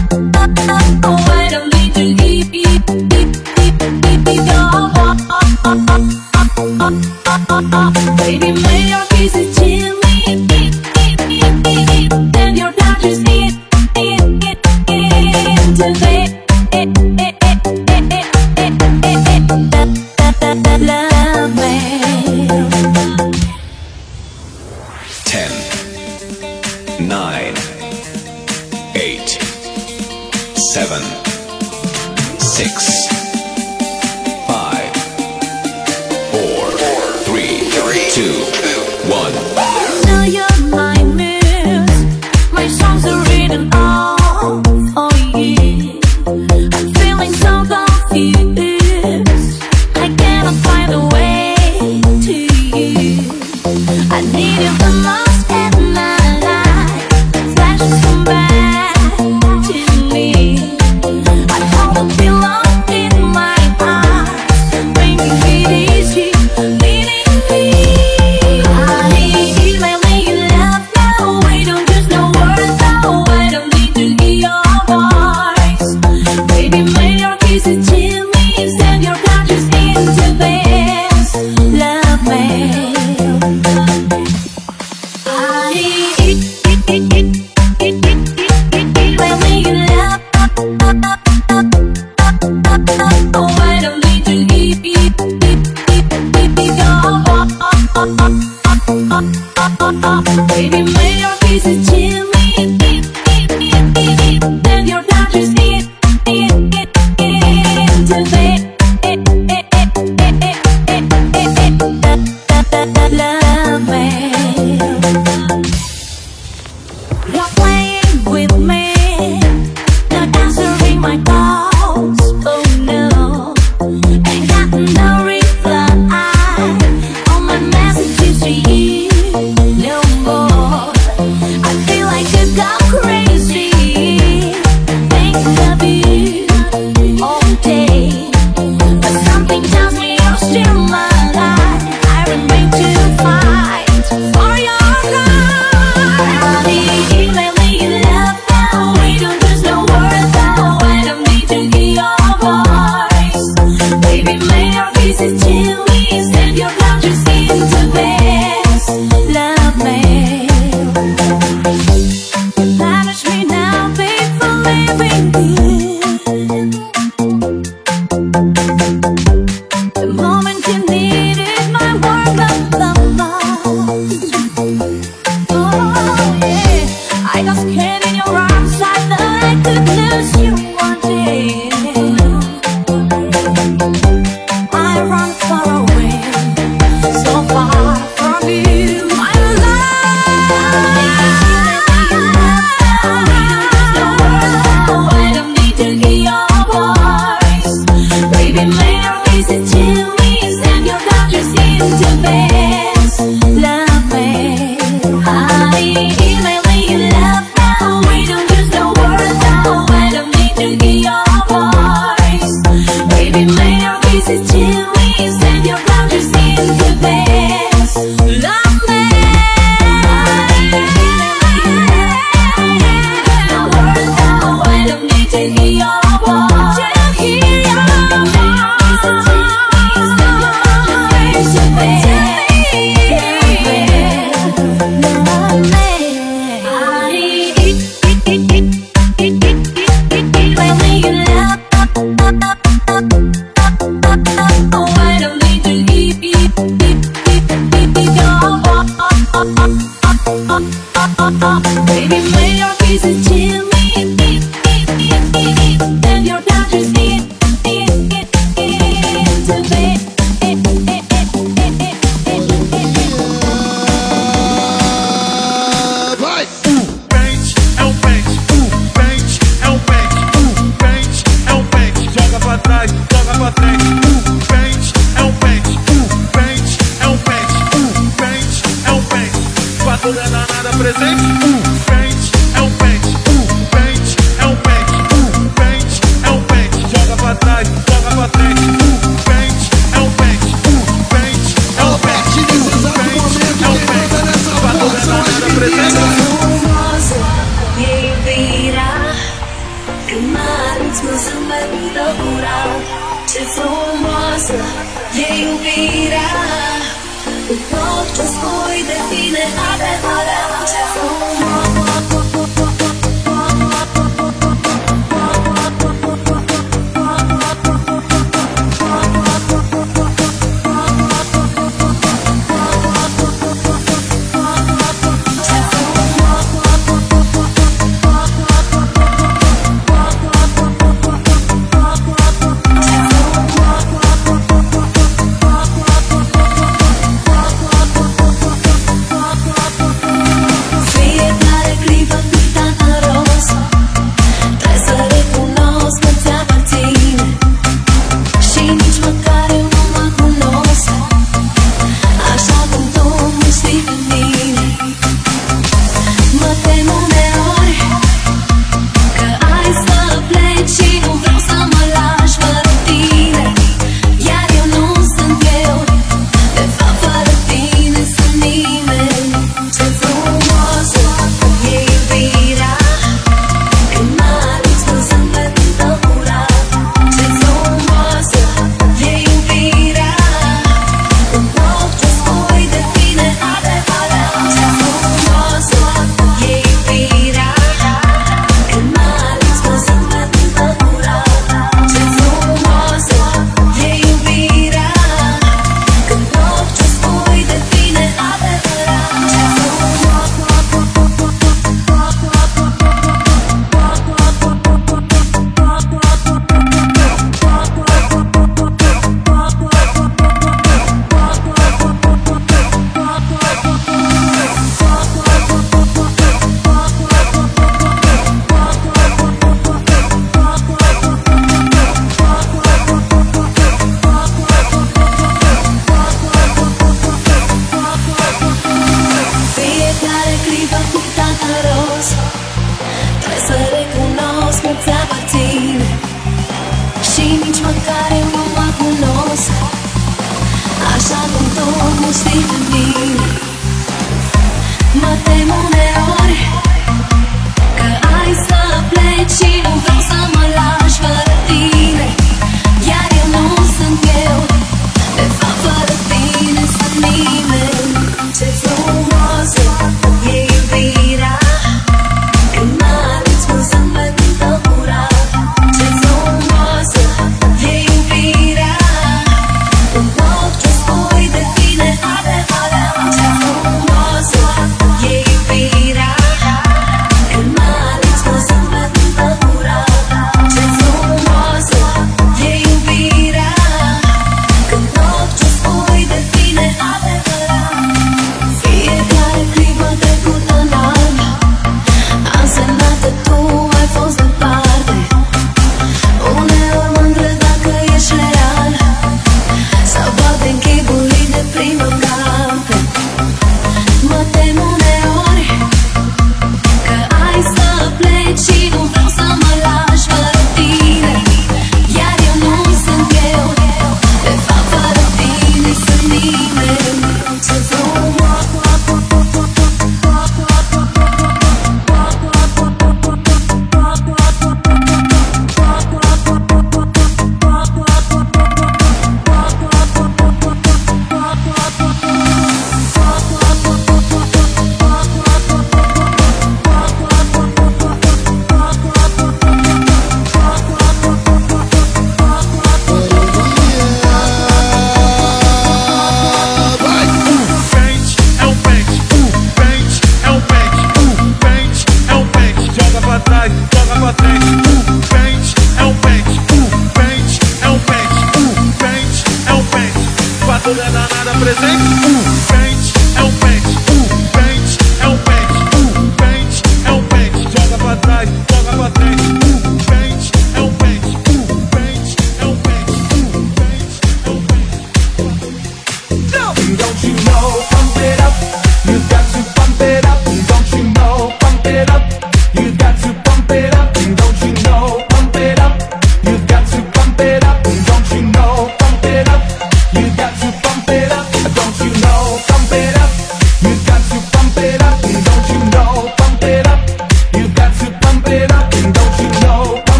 Oh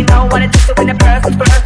you know what it takes to win the person first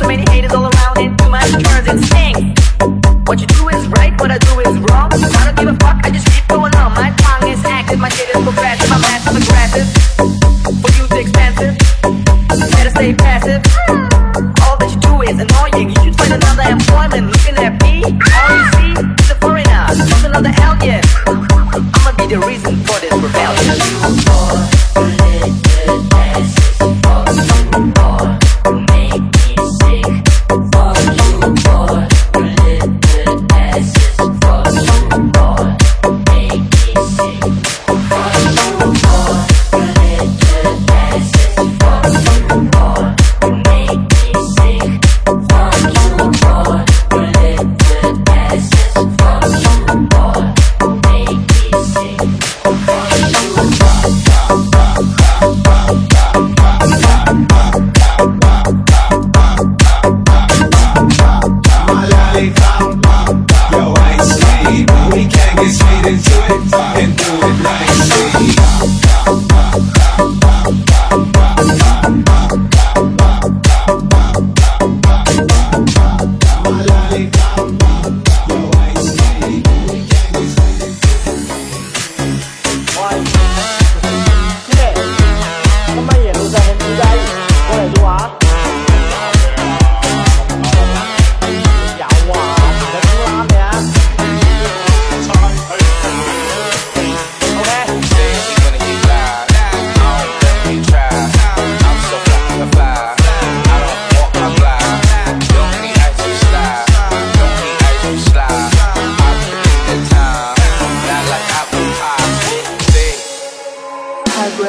Rock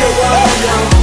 it, rock it, rock.